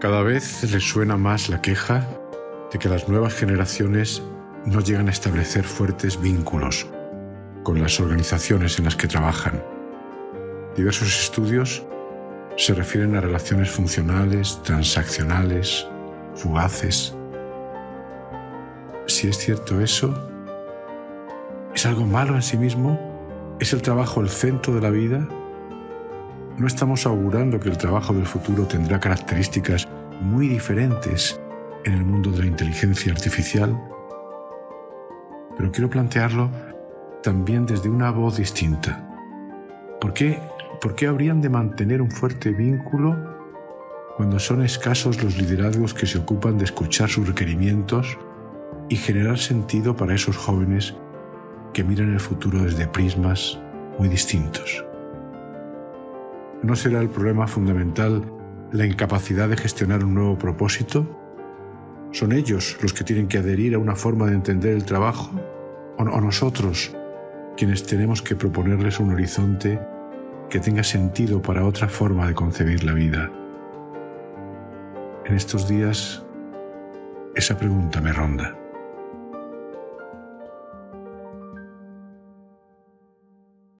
Cada vez les suena más la queja de que las nuevas generaciones no llegan a establecer fuertes vínculos con las organizaciones en las que trabajan. Diversos estudios se refieren a relaciones funcionales, transaccionales, fugaces. Si es cierto eso, ¿es algo malo en sí mismo? ¿Es el trabajo el centro de la vida? ¿No estamos augurando que el trabajo del futuro tendrá características muy diferentes en el mundo de la inteligencia artificial? Pero quiero plantearlo también desde una voz distinta. ¿Por qué, ¿Por qué habrían de mantener un fuerte vínculo cuando son escasos los liderazgos que se ocupan de escuchar sus requerimientos y generar sentido para esos jóvenes que miran el futuro desde prismas muy distintos? ¿No será el problema fundamental la incapacidad de gestionar un nuevo propósito? ¿Son ellos los que tienen que adherir a una forma de entender el trabajo? ¿O, nosotros quienes tenemos que proponerles un horizonte que tenga sentido para otra forma de concebir la vida? En estos días esa pregunta me ronda.